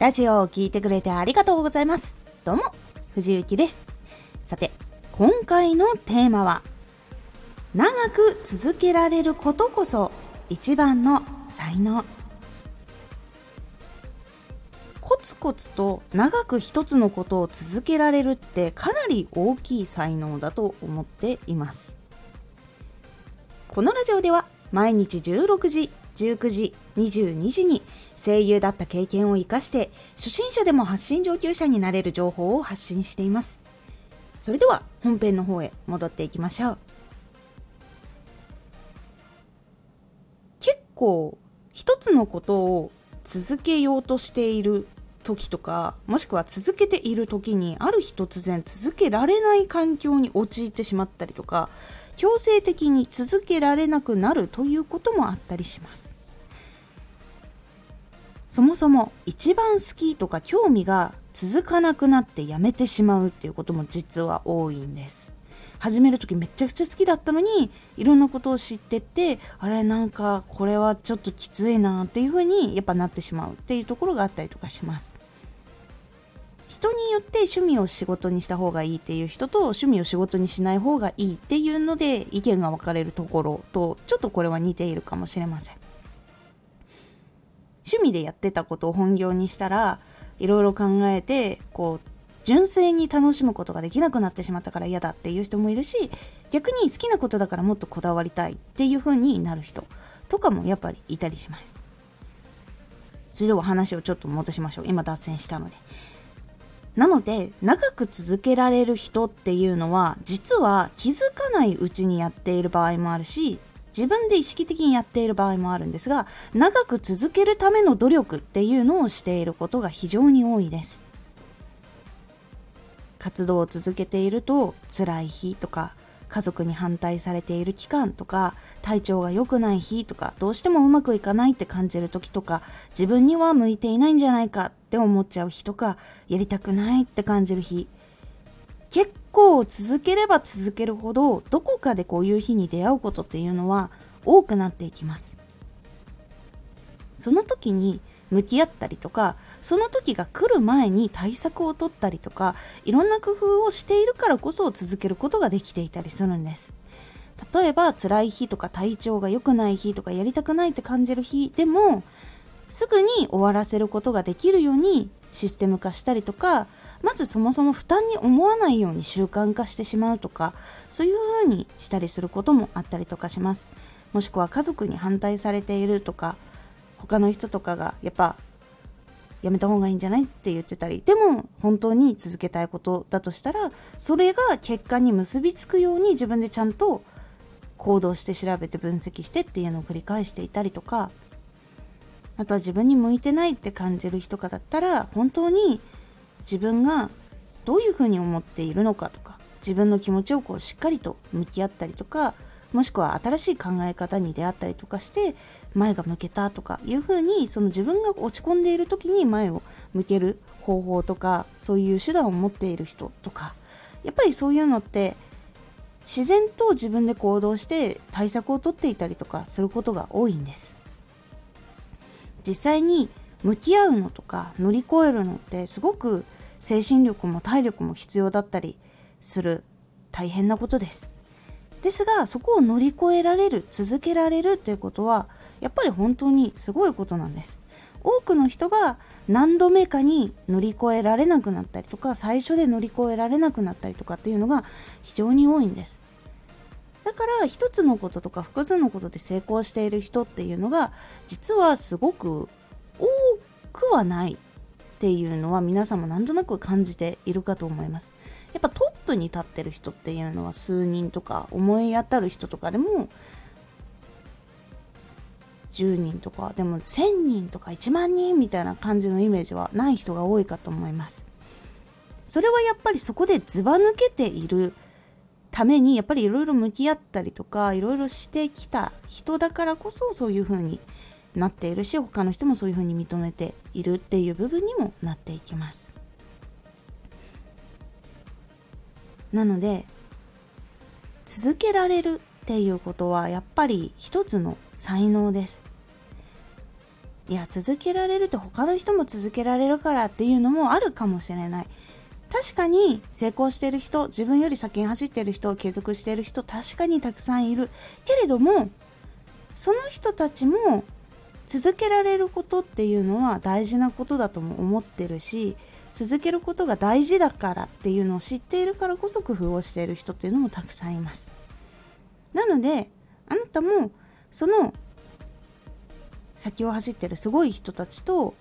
ラジオを聴いてくれてありがとうございます。どうも、藤幸です。さて、今回のテーマは、長く続けられることこそ一番の才能。コツコツと長く一つのことを続けられるってかなり大きい才能だと思っています。このラジオでは毎日16時、19時、22時に声優だった経験を活かして初心者でも発信上級者になれる情報を発信しています。それでは本編の方へ戻っていきましょう。結構一つのことを続けようとしている時とかもしくは続けている時にある日突然続けられない環境に陥ってしまったりとか強制的に続けられなくなるということもあったりします。そもそも一番好きとか興味が続かなくなってやめてしまうっていうことも実は多いんです。始める時めちゃくちゃ好きだったのにいろんなことを知ってってあれなんかこれはちょっときついなっていう風にやっぱなってしまうっていうところがあったりとかします。人によって趣味を仕事にした方がいいっていう人と趣味を仕事にしない方がいいっていうので意見が分かれるところとちょっとこれは似ているかもしれません。趣味でやってたことを本業にしたらいろいろ考えてこう純粋に楽しむことができなくなってしまったから嫌だっていう人もいるし逆に好きなことだからもっとこだわりたいっていう風になる人とかもやっぱりいたりします。それでは話をちょっと戻しましょう。今脱線したので。なので長く続けられる人っていうのは実は気づかないうちにやっている場合もあるし自分で意識的にやっている場合もあるんですが長く続けるための努力っていうのをしていることが非常に多いです。活動を続けていると辛い日とか家族に反対されている期間とか体調が良くない日とかどうしてもうまくいかないって感じる時とか自分には向いていないんじゃないかって思っちゃう日とかやりたくないって感じる日。結構続ければ続けるほどどこかでこういう日に出会うことっていうのは多くなっていきます。その時に向き合ったりとかその時が来る前に対策を取ったりとかいろんな工夫をしているからこそ続けることができていたりするんです。例えば辛い日とか体調が良くない日とかやりたくないって感じる日でもすぐに終わらせることができるようにシステム化したりとかまずそもそも負担に思わないように習慣化してしまうとかそういう風にしたりすることもあったりとかします。もしくは家族に反対されているとか他の人とかがやっぱやめた方がいいんじゃないって言ってたりでも本当に続けたいことだとしたらそれが結果に結びつくように自分でちゃんと行動して調べて分析してっていうのを繰り返していたりとかあとは自分に向いてないって感じる人かだったら本当に自分がどういうふうに思っているのかとか自分の気持ちをこうしっかりと向き合ったりとかもしくは新しい考え方に出会ったりとかして前が向けたとかいうふうにその自分が落ち込んでいる時に前を向ける方法とかそういう手段を持っている人とか。やっぱりそういうのって自然と自分で行動して対策をとっていたりとかすることが多いんです。実際に向き合うのとか乗り越えるのってすごく精神力も体力も必要だったりする。大変なことです。ですがそこを乗り越えられる続けられるということはやっぱり本当にすごいことなんです。多くの人が何度目かに乗り越えられなくなったりとか最初で乗り越えられなくなったりとかっていうのが非常に多いんです。だから一つのこととか複数のことで成功している人っていうのが実はすごく多くはないっていうのは皆さんもなんとなく感じているかと思います。やっぱトップに立ってる人っていうのは数人とか思い当たる人とかでも10人とかでも1000人とか1万人みたいな感じのイメージはない人が多いかと思います。それはやっぱりそこでずば抜けているためにやっぱりいろいろ向き合ったりとかいろいろしてきた人だからこそそういうふうになっているし他の人もそういうふうに認めているっていう部分にもなっていきますなので続けられるっていうことはやっぱり一つの才能です。いや続けられると他の人も続けられるからっていうのもあるかもしれない。確かに成功してる人自分より先に走ってる人継続してる人確かにたくさんいる。けれどもその人たちも続けられることっていうのは大事なことだとも思ってるし続けることが大事だからっていうのを知っているからこそ工夫をしている人っていうのもたくさんいます。なのであなたもその先を走ってるすごい人たちと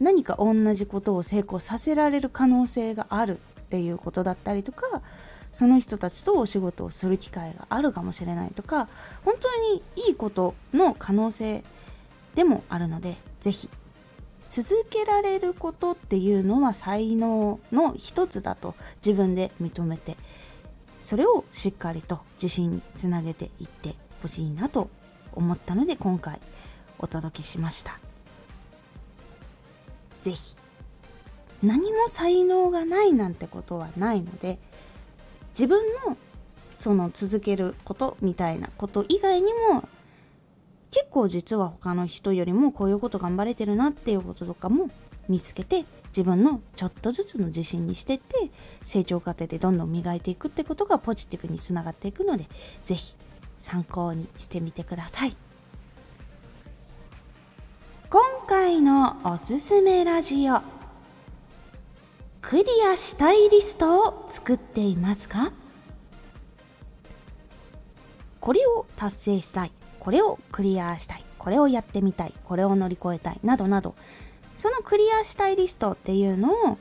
何か同じことを成功させられる可能性があるっていうことだったりとかその人たちとお仕事をする機会があるかもしれないとか本当にいいことの可能性でもあるので是非続けられることっていうのは才能の一つだと自分で認めてそれをしっかりと自信につなげていってほしいなと思ったので今回お届けしました。是非何も才能がないなんてことはないので自分のその続けることみたいなこと以外にも結構実は他の人よりもこういうこと頑張れてるなっていうこととかも見つけて自分のちょっとずつの自信にしてって成長過程でどんどん磨いていくってことがポジティブにつながっていくので是非参考にしてみてください。今回のおすすめラジオクリアしたいリストを作っていますかこれを達成したい。これをクリアしたい。これをやってみたい。これを乗り越えたい。などなど。そのクリアしたいリストっていうのを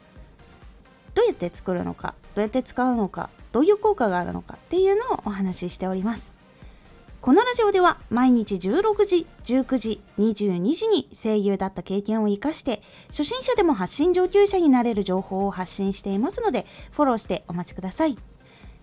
どうやって作るのか。どうやって使うのか。どういう効果があるのか。っていうのをお話ししております。このラジオでは毎日16時、19時、22時に声優だった経験を活かして初心者でも発信上級者になれる情報を発信していますのでフォローしてお待ちください。